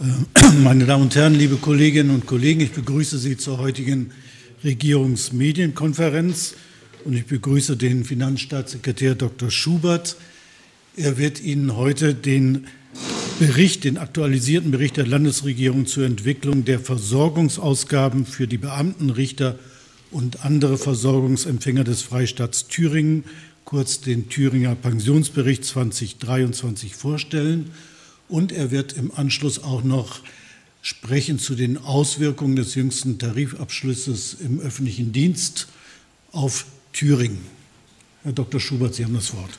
Äh, meine Damen und Herren, liebe Kolleginnen und Kollegen, ich begrüße Sie zur heutigen Regierungsmedienkonferenz und ich begrüße den Finanzstaatssekretär Dr. Schubert. Er wird Ihnen heute den Bericht, den aktualisierten Bericht der Landesregierung zur Entwicklung der Versorgungsausgaben für die Beamten, Richter und andere Versorgungsempfänger des Freistaats Thüringen, kurz den Thüringer Pensionsbericht 2023 vorstellen. Und er wird im Anschluss auch noch sprechen zu den Auswirkungen des jüngsten Tarifabschlusses im öffentlichen Dienst auf Thüringen. Herr Dr. Schubert, Sie haben das Wort.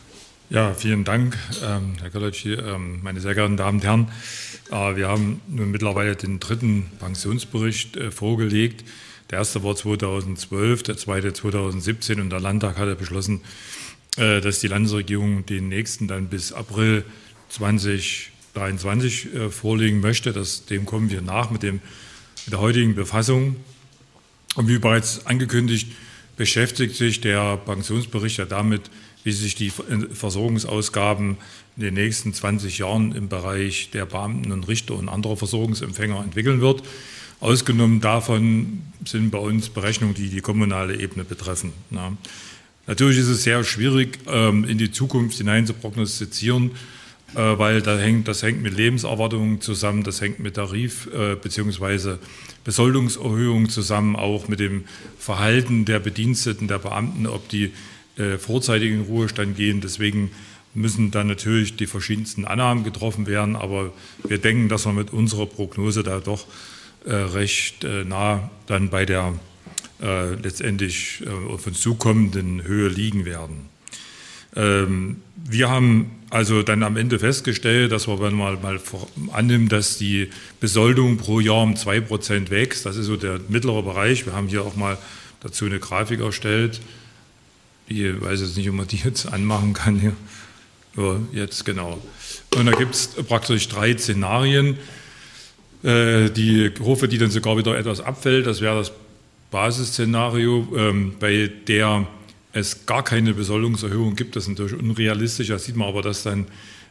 Ja, vielen Dank, ähm, Herr Kollecki, ähm, meine sehr geehrten Damen und Herren. Äh, wir haben nun mittlerweile den dritten Pensionsbericht äh, vorgelegt. Der erste war 2012, der zweite 2017 und der Landtag hatte beschlossen, äh, dass die Landesregierung den nächsten dann bis April 2023 vorlegen möchte. Das, dem kommen wir nach mit, dem, mit der heutigen Befassung. Und wie bereits angekündigt, beschäftigt sich der Pensionsbericht ja damit, wie sich die Versorgungsausgaben in den nächsten 20 Jahren im Bereich der Beamten und Richter und anderer Versorgungsempfänger entwickeln wird. Ausgenommen davon sind bei uns Berechnungen, die die kommunale Ebene betreffen. Natürlich ist es sehr schwierig, ähm, in die Zukunft hinein zu prognostizieren, äh, weil das hängt, das hängt mit Lebenserwartungen zusammen, das hängt mit Tarif- äh, bzw. Besoldungserhöhungen zusammen, auch mit dem Verhalten der Bediensteten, der Beamten, ob die äh, vorzeitig in Ruhestand gehen. Deswegen müssen dann natürlich die verschiedensten Annahmen getroffen werden. Aber wir denken, dass wir mit unserer Prognose da doch äh, recht äh, nah dann bei der äh, letztendlich äh, auf uns zukommenden Höhe liegen werden. Ähm, wir haben also dann am Ende festgestellt, dass wir, wenn man mal annimmt, dass die Besoldung pro Jahr um 2% wächst, das ist so der mittlere Bereich. Wir haben hier auch mal dazu eine Grafik erstellt. Ich weiß jetzt nicht, ob man die jetzt anmachen kann hier. Ja, jetzt genau. Und da gibt es praktisch drei Szenarien. Äh, die Kurve, die dann sogar wieder etwas abfällt, das wäre das Basisszenario, ähm, bei der es gar keine Besoldungserhöhung gibt. Das ist natürlich unrealistisch. Da sieht man aber, dass dann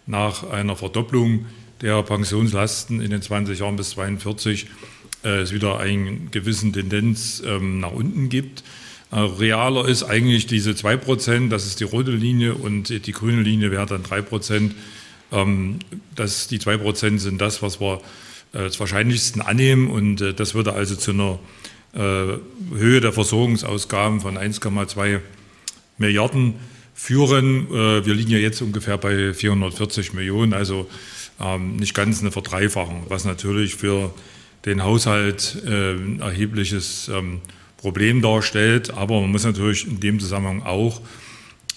nach einer Verdopplung der Pensionslasten in den 20 Jahren bis 42 äh, es wieder eine gewisse Tendenz ähm, nach unten gibt. Äh, realer ist eigentlich diese 2%, das ist die rote Linie und die grüne Linie wäre dann 3%. Ähm, das, die 2% sind das, was wir äh, als wahrscheinlichsten annehmen und äh, das würde also zu einer äh, Höhe der Versorgungsausgaben von 1,2 Milliarden führen. Äh, wir liegen ja jetzt ungefähr bei 440 Millionen, also ähm, nicht ganz eine Verdreifachung, was natürlich für den Haushalt ein äh, erhebliches ähm, Problem darstellt. Aber man muss natürlich in dem Zusammenhang auch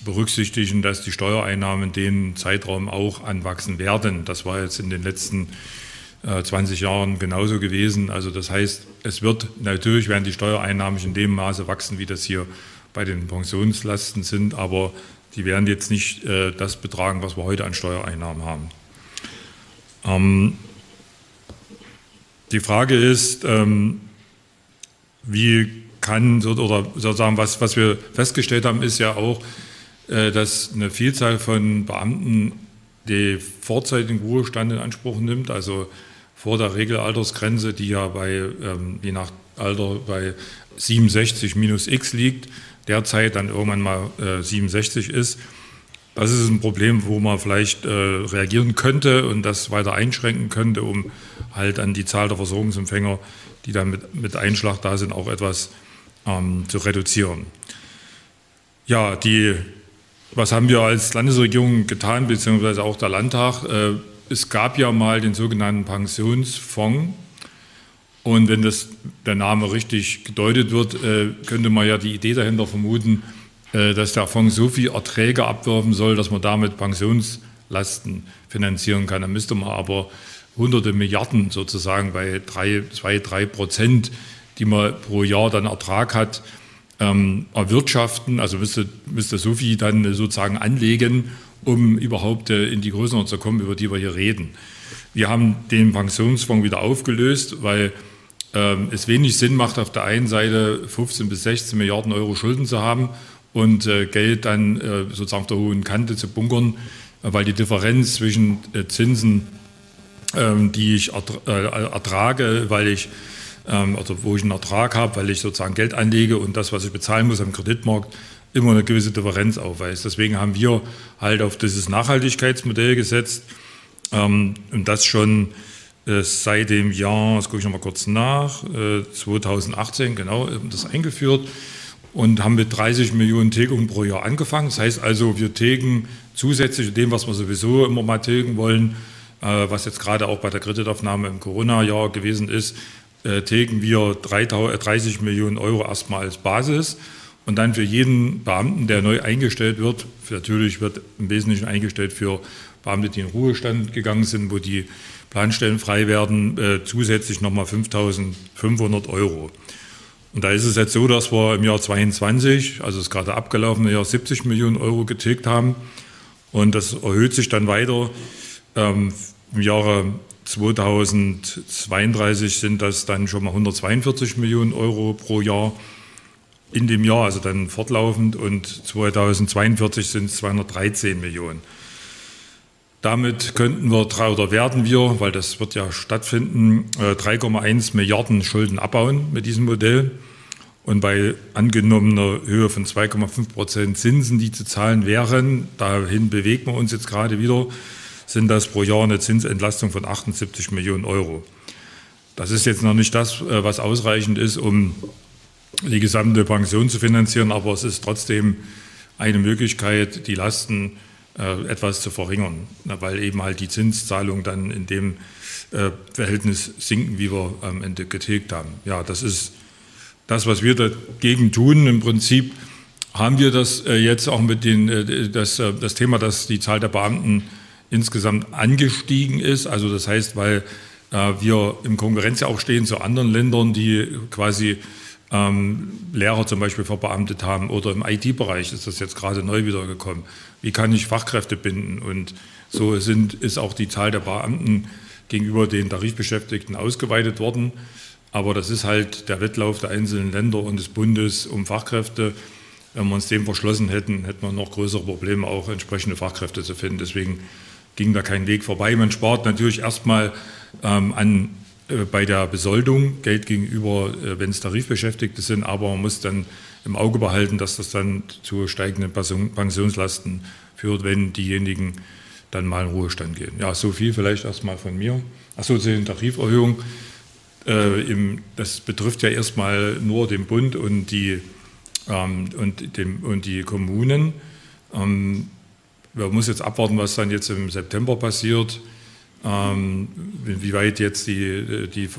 berücksichtigen, dass die Steuereinnahmen in dem Zeitraum auch anwachsen werden. Das war jetzt in den letzten 20 Jahren genauso gewesen. Also das heißt, es wird natürlich werden die Steuereinnahmen in dem Maße wachsen, wie das hier bei den Pensionslasten sind, aber die werden jetzt nicht äh, das betragen, was wir heute an Steuereinnahmen haben. Ähm, die Frage ist, ähm, wie kann, oder sozusagen, was, was wir festgestellt haben, ist ja auch, äh, dass eine Vielzahl von Beamten die vorzeitigen Ruhestand in Anspruch nimmt, also vor der Regelaltersgrenze, die ja bei, ähm, je nach Alter bei 67 minus x liegt, derzeit dann irgendwann mal äh, 67 ist. Das ist ein Problem, wo man vielleicht äh, reagieren könnte und das weiter einschränken könnte, um halt an die Zahl der Versorgungsempfänger, die dann mit, mit Einschlag da sind, auch etwas ähm, zu reduzieren. Ja, die, was haben wir als Landesregierung getan, beziehungsweise auch der Landtag? Äh, es gab ja mal den sogenannten Pensionsfonds. Und wenn das, der Name richtig gedeutet wird, äh, könnte man ja die Idee dahinter vermuten, äh, dass der Fonds so viel Erträge abwerfen soll, dass man damit Pensionslasten finanzieren kann. Dann müsste man aber hunderte Milliarden sozusagen bei drei, zwei, drei Prozent, die man pro Jahr dann Ertrag hat, ähm, erwirtschaften. Also müsste, müsste so viel dann sozusagen anlegen um überhaupt äh, in die Größenordnung zu kommen, über die wir hier reden. Wir haben den Pensionsfonds wieder aufgelöst, weil ähm, es wenig Sinn macht, auf der einen Seite 15 bis 16 Milliarden Euro Schulden zu haben und äh, Geld dann äh, sozusagen auf der hohen Kante zu bunkern, weil die Differenz zwischen Zinsen ähm, die ich äh, ertrage, weil ich ähm, also wo ich einen Ertrag habe, weil ich sozusagen Geld anlege und das, was ich bezahlen muss am Kreditmarkt, immer eine gewisse Differenz aufweist. Deswegen haben wir halt auf dieses Nachhaltigkeitsmodell gesetzt ähm, und das schon äh, seit dem Jahr, das gucke ich nochmal kurz nach, 2018 genau, das eingeführt und haben mit 30 Millionen Tilgungen pro Jahr angefangen. Das heißt also, wir tilgen zusätzlich zu dem, was wir sowieso immer mal tilgen wollen, äh, was jetzt gerade auch bei der Kreditaufnahme im Corona-Jahr gewesen ist, äh, tilgen wir 30 Millionen Euro erstmal als Basis. Und dann für jeden Beamten, der neu eingestellt wird, natürlich wird im Wesentlichen eingestellt für Beamte, die in Ruhestand gegangen sind, wo die Planstellen frei werden, äh, zusätzlich nochmal 5.500 Euro. Und da ist es jetzt so, dass wir im Jahr 22, also das gerade abgelaufene Jahr, 70 Millionen Euro getilgt haben. Und das erhöht sich dann weiter. Ähm, Im Jahre 2032 sind das dann schon mal 142 Millionen Euro pro Jahr in dem Jahr, also dann fortlaufend, und 2042 sind es 213 Millionen. Damit könnten wir oder werden wir, weil das wird ja stattfinden, 3,1 äh, Milliarden Schulden abbauen mit diesem Modell. Und bei angenommener Höhe von 2,5 Prozent Zinsen, die zu zahlen wären, dahin bewegen wir uns jetzt gerade wieder, sind das pro Jahr eine Zinsentlastung von 78 Millionen Euro. Das ist jetzt noch nicht das, äh, was ausreichend ist, um die gesamte Pension zu finanzieren, aber es ist trotzdem eine Möglichkeit, die Lasten etwas zu verringern, weil eben halt die Zinszahlungen dann in dem äh, Verhältnis sinken, wie wir am Ende getilgt haben. Ja, das ist das, was wir dagegen tun. Im Prinzip haben wir das jetzt auch mit den, das, das Thema, dass die Zahl der Beamten insgesamt angestiegen ist. Also das heißt, weil äh, wir im Konkurrenz ja auch stehen zu anderen Ländern, die quasi ähm, Lehrer zum Beispiel verbeamtet haben oder im IT-Bereich ist das jetzt gerade neu wiedergekommen. Wie kann ich Fachkräfte binden? Und so sind, ist auch die Zahl der Beamten gegenüber den Tarifbeschäftigten ausgeweitet worden. Aber das ist halt der Wettlauf der einzelnen Länder und des Bundes um Fachkräfte. Wenn wir uns dem verschlossen hätten, hätten wir noch größere Probleme, auch entsprechende Fachkräfte zu finden. Deswegen ging da kein Weg vorbei. Man spart natürlich erstmal ähm, an, äh, bei der Besoldung Geld gegenüber, äh, wenn es Tarifbeschäftigte sind, aber man muss dann im Auge behalten, dass das dann zu steigenden Pensionslasten führt, wenn diejenigen dann mal in Ruhestand gehen. Ja, so viel vielleicht erstmal von mir. Achso, zu den Tariferhöhungen. Äh, im, das betrifft ja erstmal nur den Bund und die, ähm, und, dem, und die Kommunen. Ähm, man muss jetzt abwarten, was dann jetzt im September passiert, ähm, wie weit jetzt die, die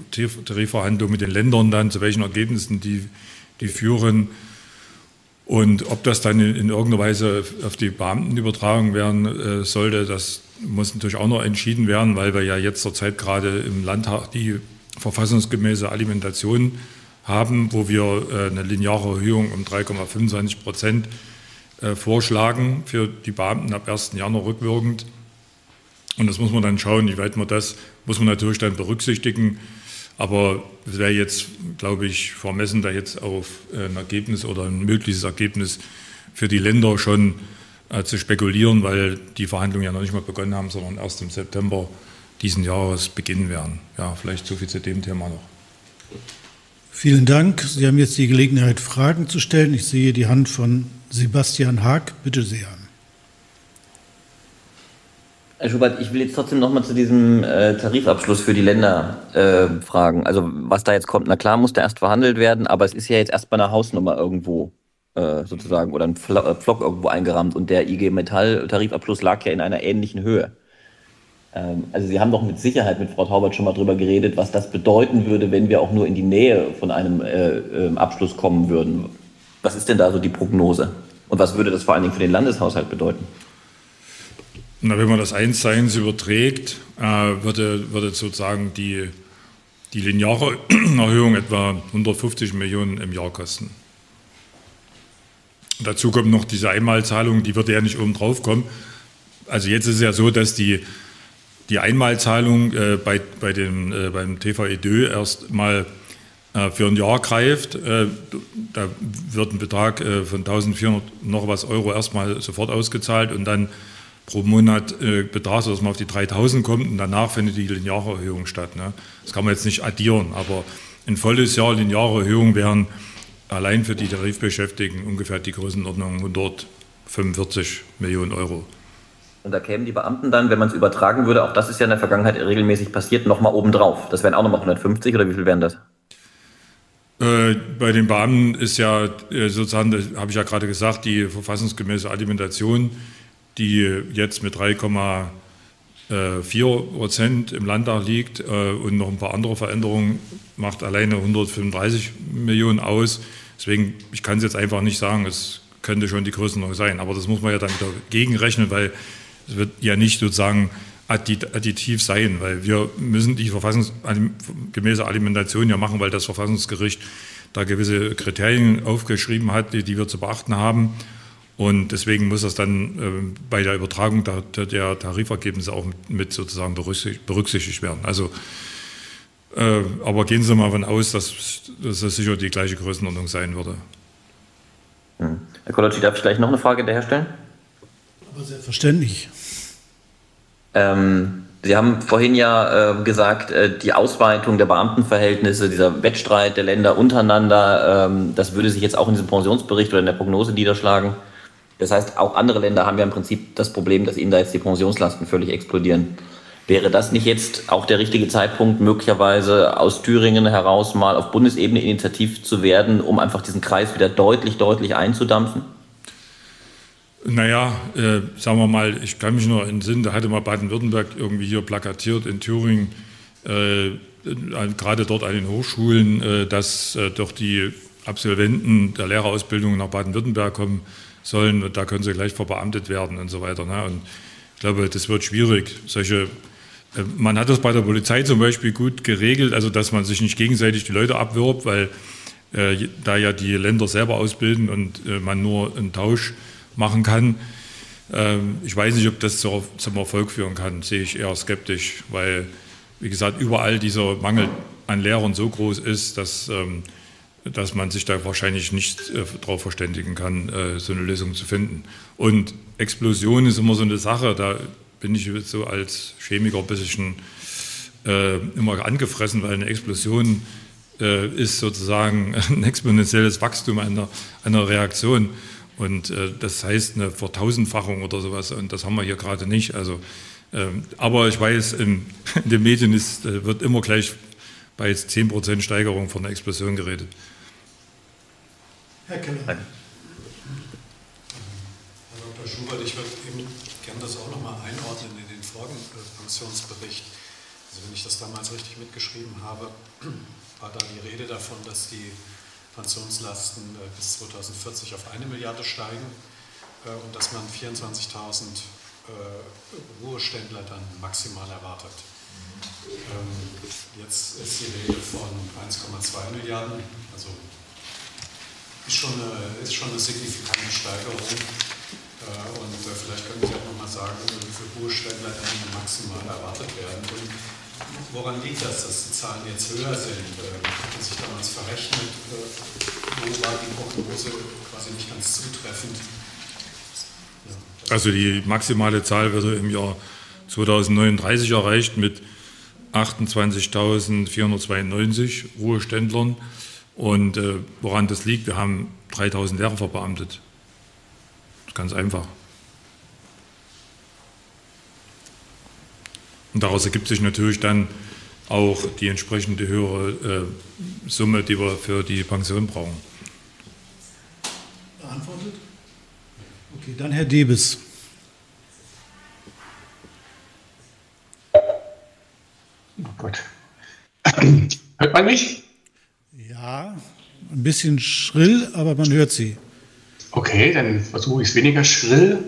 Tarifverhandlungen mit den Ländern dann, zu welchen Ergebnissen die, die führen und ob das dann in, in irgendeiner Weise auf die Beamten übertragen werden äh, sollte, das muss natürlich auch noch entschieden werden, weil wir ja jetzt zurzeit gerade im Landtag die verfassungsgemäße Alimentation haben, wo wir äh, eine lineare Erhöhung um 3,25 Prozent äh, vorschlagen für die Beamten ab 1. Januar rückwirkend. Und das muss man dann schauen, wie weit man das, muss man natürlich dann berücksichtigen. Aber es wäre jetzt, glaube ich, vermessen, da jetzt auf äh, ein Ergebnis oder ein mögliches Ergebnis für die Länder schon äh, zu spekulieren, weil die Verhandlungen ja noch nicht mal begonnen haben, sondern erst im September diesen Jahres beginnen werden. Ja, vielleicht so viel zu dem Thema noch. Vielen Dank. Sie haben jetzt die Gelegenheit, Fragen zu stellen. Ich sehe die Hand von Sebastian Haag. Bitte sehr. Herr Schubert, ich will jetzt trotzdem nochmal zu diesem äh, Tarifabschluss für die Länder äh, fragen. Also was da jetzt kommt, na klar muss da erst verhandelt werden, aber es ist ja jetzt erstmal eine Hausnummer irgendwo äh, sozusagen oder ein äh, Pflock irgendwo eingerammt und der IG Metall Tarifabschluss lag ja in einer ähnlichen Höhe. Ähm, also Sie haben doch mit Sicherheit mit Frau Taubert schon mal darüber geredet, was das bedeuten würde, wenn wir auch nur in die Nähe von einem äh, ähm, Abschluss kommen würden. Was ist denn da so die Prognose? Und was würde das vor allen Dingen für den Landeshaushalt bedeuten? Na, wenn man das eins zu eins überträgt, äh, würde, würde sozusagen die, die lineare Erhöhung etwa 150 Millionen im Jahr kosten. Dazu kommt noch diese Einmalzahlung, die würde ja nicht oben drauf kommen. Also jetzt ist es ja so, dass die die Einmalzahlung äh, bei, bei dem, äh, beim TVEDÖ erst mal äh, für ein Jahr greift. Äh, da wird ein Betrag äh, von 1400 noch was Euro erstmal sofort ausgezahlt und dann pro Monat äh, betragt, dass man auf die 3000 kommt und danach findet die lineare Erhöhung statt. Ne? Das kann man jetzt nicht addieren, aber ein volles Jahr lineare Erhöhung wären allein für die Tarifbeschäftigten ungefähr die Größenordnung 145 Millionen Euro. Und da kämen die Beamten dann, wenn man es übertragen würde, auch das ist ja in der Vergangenheit regelmäßig passiert, nochmal obendrauf. Das wären auch nochmal 150 oder wie viel wären das? Äh, bei den Beamten ist ja äh, sozusagen, das habe ich ja gerade gesagt, die verfassungsgemäße Alimentation, die jetzt mit 3,4 Prozent im Landtag liegt äh, und noch ein paar andere Veränderungen, macht alleine 135 Millionen aus. Deswegen, ich kann es jetzt einfach nicht sagen, es könnte schon die Größenordnung sein. Aber das muss man ja dann wieder gegenrechnen, weil es wird ja nicht sozusagen additiv sein, weil wir müssen die verfassungsgemäße Alimentation ja machen, weil das Verfassungsgericht da gewisse Kriterien aufgeschrieben hat, die, die wir zu beachten haben. Und deswegen muss das dann äh, bei der Übertragung der, der, Tarifergebnisse auch mit, mit sozusagen berücksichtigt werden. Also, äh, aber gehen Sie mal davon aus, dass, dass das sicher die gleiche Größenordnung sein würde. Hm. Herr Kolocci, darf ich gleich noch eine Frage daherstellen? Aber selbstverständlich. Ähm, Sie haben vorhin ja äh, gesagt, äh, die Ausweitung der Beamtenverhältnisse, dieser Wettstreit der Länder untereinander, ähm, das würde sich jetzt auch in diesem Pensionsbericht oder in der Prognose niederschlagen. Das heißt, auch andere Länder haben ja im Prinzip das Problem, dass ihnen da jetzt die Pensionslasten völlig explodieren. Wäre das nicht jetzt auch der richtige Zeitpunkt, möglicherweise aus Thüringen heraus mal auf Bundesebene initiativ zu werden, um einfach diesen Kreis wieder deutlich, deutlich einzudampfen? Naja, äh, sagen wir mal, ich kann mich nur in den Sinn, da hatte mal Baden-Württemberg irgendwie hier plakatiert in Thüringen, äh, gerade dort an den Hochschulen, äh, dass äh, doch die Absolventen der Lehrerausbildung nach Baden-Württemberg kommen sollen und da können sie gleich verbeamtet werden und so weiter. Ne? Und ich glaube, das wird schwierig, solche äh, man hat das bei der Polizei zum Beispiel gut geregelt, also dass man sich nicht gegenseitig die Leute abwirbt, weil äh, da ja die Länder selber ausbilden und äh, man nur einen Tausch machen kann. Ähm, ich weiß nicht, ob das zu, zum Erfolg führen kann, sehe ich eher skeptisch, weil, wie gesagt, überall dieser Mangel an Lehrern so groß ist, dass, ähm, dass man sich da wahrscheinlich nicht äh, darauf verständigen kann, äh, so eine Lösung zu finden. Und Explosion ist immer so eine Sache, da bin ich so als Chemiker ein bisschen äh, immer angefressen, weil eine Explosion äh, ist sozusagen ein exponentielles Wachstum einer, einer Reaktion. Und äh, das heißt eine Vertausendfachung oder sowas. Und das haben wir hier gerade nicht. Also, ähm, aber ich weiß, in, in den Medien ist, äh, wird immer gleich bei 10% Steigerung von einer Explosion geredet. Herr Keller. Herr Dr. Schubert, ich würde eben gerne das auch nochmal einordnen in den Folgenpensionsbericht. Also wenn ich das damals richtig mitgeschrieben habe, war da die Rede davon, dass die Pensionslasten äh, bis 2040 auf eine Milliarde steigen äh, und dass man 24.000 äh, Ruheständler dann maximal erwartet. Ähm, jetzt ist die Rede von 1,2 Milliarden, also ist schon eine, ist schon eine signifikante Steigerung. Äh, und äh, vielleicht können Sie auch nochmal sagen, wie viele Ruheständler maximal erwartet werden. Und woran liegt das, dass die Zahlen jetzt höher sind? Äh, hat man sich damals verrechnet? Wo war die Prognose quasi nicht ganz zutreffend? Also die maximale Zahl würde im Jahr 2039 erreicht mit 28.492 Ruheständlern. Und äh, woran das liegt, wir haben 3.000 Lehrer verbeamtet. Ganz einfach. Und daraus ergibt sich natürlich dann auch die entsprechende höhere äh, Summe, die wir für die Pension brauchen. Beantwortet? Okay, dann Herr Debes. Oh Gott. Hört man mich? Ja, ein bisschen schrill, aber man hört Sie. Okay, dann versuche ich es weniger schrill.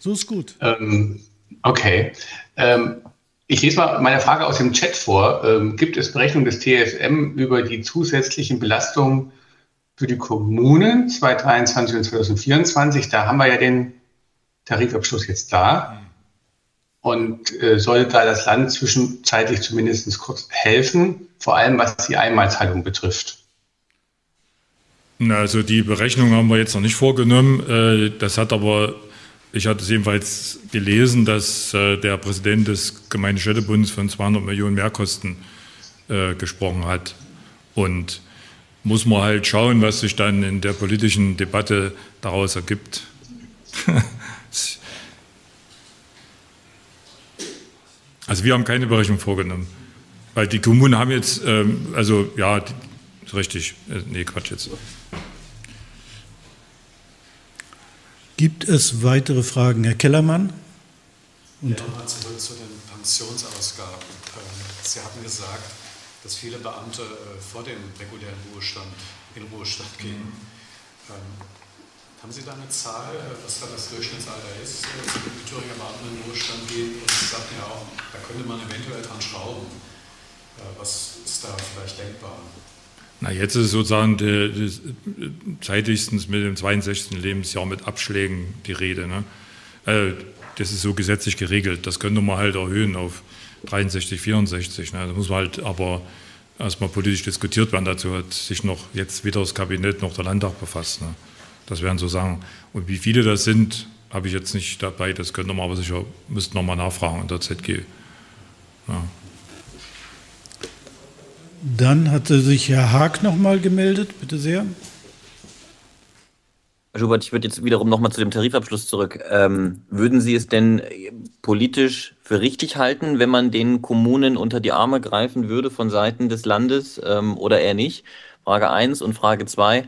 So ist gut. Ähm, okay. Ähm, ich lese mal meine Frage aus dem Chat vor. Ähm, gibt es Berechnungen des TFM über die zusätzlichen Belastungen für die Kommunen 2023 und 2024? Da haben wir ja den Tarifabschluss jetzt da. Und äh, soll da das Land zwischenzeitlich zumindest kurz helfen, vor allem was die Einmalzahlung betrifft? Also die Berechnung haben wir jetzt noch nicht vorgenommen. Äh, das hat aber ich hatte es jedenfalls gelesen, dass äh, der Präsident des Gemeindestädtebundes von 200 Millionen Mehrkosten äh, gesprochen hat. Und muss man halt schauen, was sich dann in der politischen Debatte daraus ergibt. also wir haben keine Berechnung vorgenommen. Weil die Kommunen haben jetzt, ähm, also ja, die, richtig, äh, nee, Quatsch jetzt. Gibt es weitere Fragen? Herr Kellermann? Und ja, nochmal zurück zu den Pensionsausgaben. Ähm, Sie hatten gesagt, dass viele Beamte äh, vor dem regulären Ruhestand in Ruhestand gehen. Mhm. Ähm, haben Sie da eine Zahl, äh, was da das Durchschnittsalter ist, wenn die Thüringer Beamten in den Ruhestand gehen? Und Sie sagten ja auch, da könnte man eventuell dran schrauben. Was ist da vielleicht denkbar? Na, jetzt ist sozusagen die, die, zeitigstens mit dem 62. Lebensjahr mit Abschlägen die Rede. Ne? Äh, das ist so gesetzlich geregelt. Das könnte man halt erhöhen auf 63, 64. Ne? Da muss man halt aber erstmal politisch diskutiert werden. Dazu hat sich noch jetzt weder das Kabinett noch der Landtag befasst. Ne? Das wären so Sachen. Und wie viele das sind, habe ich jetzt nicht dabei. Das könnte man aber sicher, müssten nochmal nachfragen in der ZG. Ja. Dann hatte sich Herr Haag noch mal gemeldet. Bitte sehr. Herr Schubert, ich würde jetzt wiederum noch mal zu dem Tarifabschluss zurück. Ähm, würden Sie es denn politisch für richtig halten, wenn man den Kommunen unter die Arme greifen würde von Seiten des Landes ähm, oder eher nicht? Frage 1 und Frage 2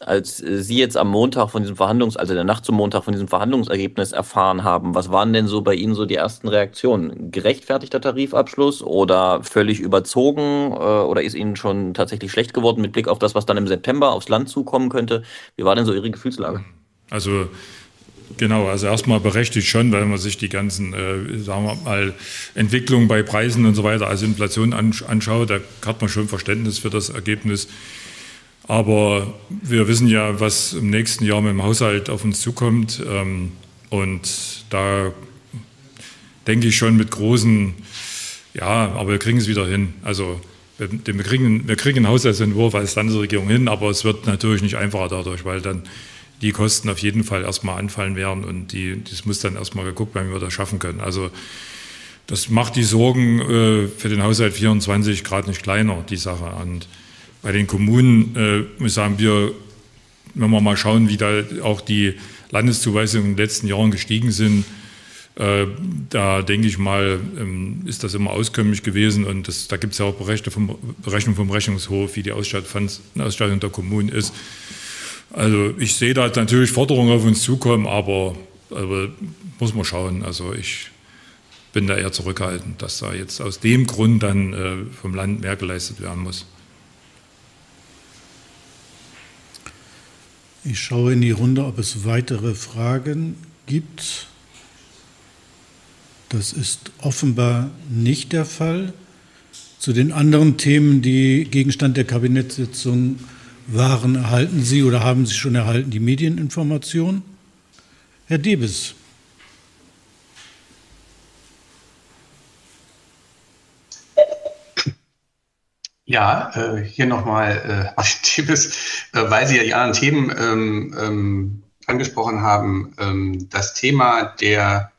als äh, Sie jetzt am Montag von diesem Verhandlungs, also der Nacht zum Montag von diesem Verhandlungsergebnis erfahren haben, was waren denn so bei Ihnen so die ersten Reaktionen? Gerechtfertigter Tarifabschluss oder völlig überzogen äh, oder ist Ihnen schon tatsächlich schlecht geworden mit Blick auf das, was dann im September aufs Land zukommen könnte? Wie war denn so Ihre Gefühlslage? Also Genau, also erstmal berechtigt schon, weil man sich die ganzen, äh, sagen wir mal, Entwicklungen bei Preisen und so weiter, also Inflation anschaut, da hat man schon Verständnis für das Ergebnis. Aber wir wissen ja, was im nächsten Jahr mit dem Haushalt auf uns zukommt. Ähm, und da denke ich schon mit großen, ja, aber wir kriegen es wieder hin. Also wir, wir, kriegen, wir kriegen einen Haushaltsentwurf als Landesregierung hin, aber es wird natürlich nicht einfacher dadurch, weil dann die Kosten auf jeden Fall erstmal anfallen werden und die, das muss dann erstmal geguckt werden, wie wir das schaffen können. Also das macht die Sorgen äh, für den Haushalt 24 gerade nicht kleiner, die Sache. Und bei den Kommunen äh, muss sagen, wir, wenn wir mal schauen, wie da auch die Landeszuweisungen in den letzten Jahren gestiegen sind, äh, da denke ich mal, ähm, ist das immer auskömmlich gewesen und das, da gibt es ja auch vom, Berechnung vom Rechnungshof, wie die Ausstattung, Ausstattung der Kommunen ist. Also ich sehe da natürlich Forderungen auf uns zukommen, aber, aber muss man schauen. Also ich bin da eher zurückhaltend, dass da jetzt aus dem Grund dann äh, vom Land mehr geleistet werden muss. Ich schaue in die Runde, ob es weitere Fragen gibt. Das ist offenbar nicht der Fall. Zu den anderen Themen, die Gegenstand der Kabinettssitzung waren, erhalten Sie oder haben Sie schon erhalten die Medieninformation? Herr Debes. Ja, äh, hier nochmal äh, Tipps, äh, weil Sie ja die anderen Themen ähm, ähm, angesprochen haben. Ähm, das Thema der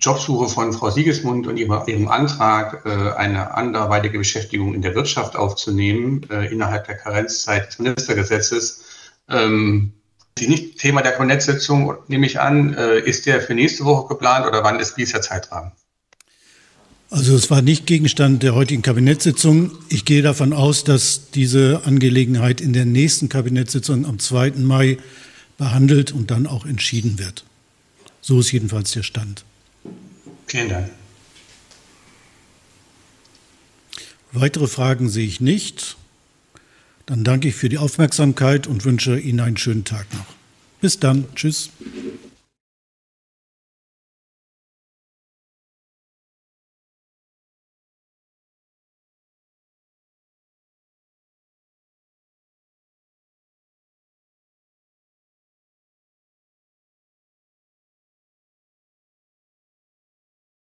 Jobsuche von Frau Siegesmund und ihrem Antrag, äh, eine anderweitige Beschäftigung in der Wirtschaft aufzunehmen, äh, innerhalb der Karenzzeit des Ministergesetzes. Ähm, die nicht Thema der Konnetzsitzung, nehme ich an, äh, ist der für nächste Woche geplant oder wann ist dieser Zeitrahmen? Also es war nicht Gegenstand der heutigen Kabinettssitzung. Ich gehe davon aus, dass diese Angelegenheit in der nächsten Kabinettssitzung am 2. Mai behandelt und dann auch entschieden wird. So ist jedenfalls der Stand. Vielen Dank. Weitere Fragen sehe ich nicht. Dann danke ich für die Aufmerksamkeit und wünsche Ihnen einen schönen Tag noch. Bis dann. Tschüss.